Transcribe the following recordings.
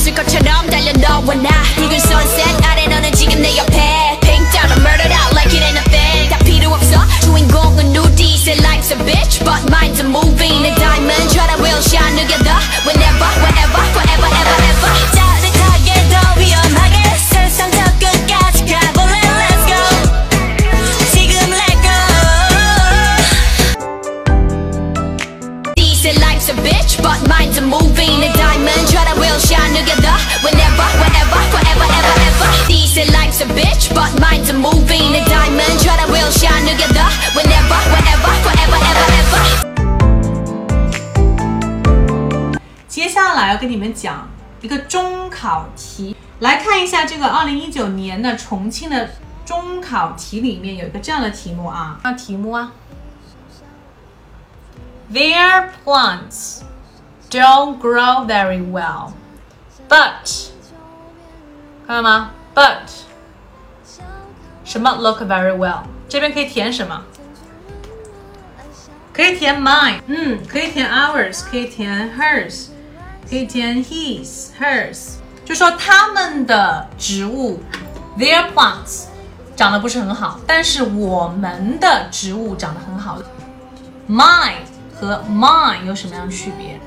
끝이 없을 것처럼 달려 너와 나 붉은 sunset 아래 너는 지금 내 옆에 Pink down and murdered out like it ain't a thing 다 필요 없어 주인공은 누디 Say life's a bitch but mine's a movie 내 diamond try to will shine together Whenever wherever forever ever ever 짜릿하게 더 위험하게 세상 저 끝까지 가볼래 Let's go 지금 let go They say life's a bitch, but mine's a movie. 要跟你们讲一个中考题，来看一下这个二零一九年的重庆的中考题里面有一个这样的题目啊，那题目啊，Their plants don't grow very well, but 看到吗？But 什么 look very well？这边可以填什么？可以填 mine，嗯，可以填 ours，可以填 hers，可以填 his、hers，就说他们的植物，their plants 长得不是很好，但是我们的植物长得很好。mine 和 mine 有什么样的区别？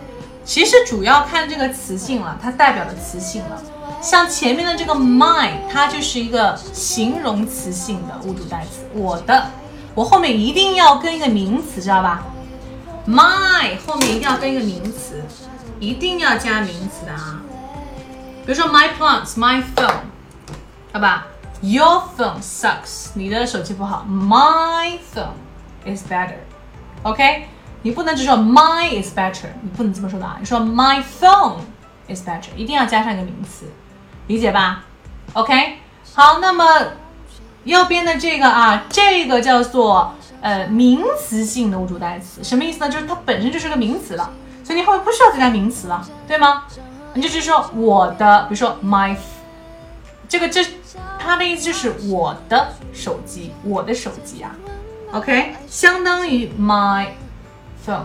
其实主要看这个词性了，它代表的词性了。像前面的这个 mine，它就是一个形容词性的物主代词，我的。我后面一定要跟一个名词，知道吧？my 后面一定要跟一个名词，一定要加名词的啊。比如说 my plants, my phone，好吧？Your phone sucks，你的手机不好。My phone is better。OK，你不能只说 my is better，你不能这么说的啊。你说 my phone is better，一定要加上一个名词，理解吧？OK，好，那么右边的这个啊，这个叫做呃名词性的物主代词，什么意思呢？就是它本身就是个名词了，所以你后面不需要再加名词了，对吗？你就是说我的，比如说 my，这个这它的意思就是我的手机，我的手机啊，OK，相当于 my phone。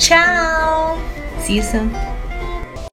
Ciao. See you soon.